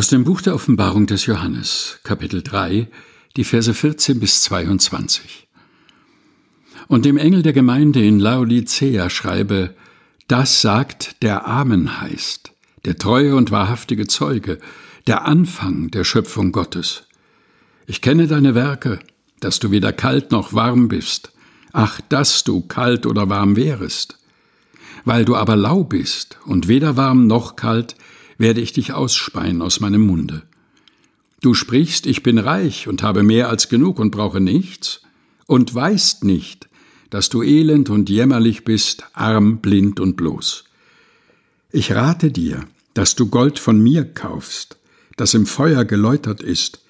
Aus dem Buch der Offenbarung des Johannes, Kapitel 3, die Verse 14 bis 22. Und dem Engel der Gemeinde in Laodicea schreibe, das sagt, der Amen heißt, der treue und wahrhaftige Zeuge, der Anfang der Schöpfung Gottes. Ich kenne deine Werke, dass du weder kalt noch warm bist. Ach, dass du kalt oder warm wärest. Weil du aber lau bist und weder warm noch kalt, werde ich dich ausspeien aus meinem Munde. Du sprichst, ich bin reich und habe mehr als genug und brauche nichts, und weißt nicht, dass du elend und jämmerlich bist, arm, blind und bloß. Ich rate dir, dass du Gold von mir kaufst, das im Feuer geläutert ist,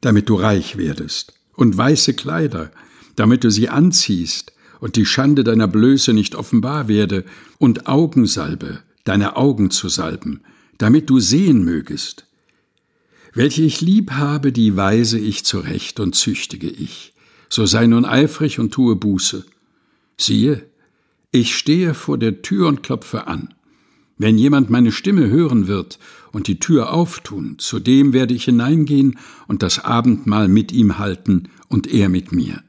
damit du reich werdest, und weiße Kleider, damit du sie anziehst und die Schande deiner Blöße nicht offenbar werde, und Augensalbe, deine Augen zu salben, damit du sehen mögest. Welche ich lieb habe, die weise ich zurecht und züchtige ich. So sei nun eifrig und tue Buße. Siehe, ich stehe vor der Tür und klopfe an. Wenn jemand meine Stimme hören wird und die Tür auftun, zu dem werde ich hineingehen und das Abendmahl mit ihm halten und er mit mir.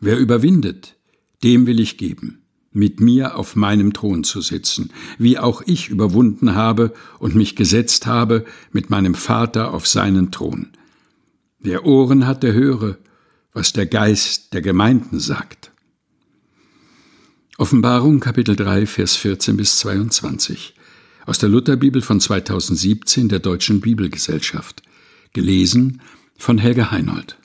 Wer überwindet, dem will ich geben mit mir auf meinem Thron zu sitzen, wie auch ich überwunden habe und mich gesetzt habe mit meinem Vater auf seinen Thron. Wer Ohren hat, der höre, was der Geist der Gemeinden sagt. Offenbarung Kapitel 3 Vers 14 bis 22 aus der Lutherbibel von 2017 der Deutschen Bibelgesellschaft gelesen von Helge Heinold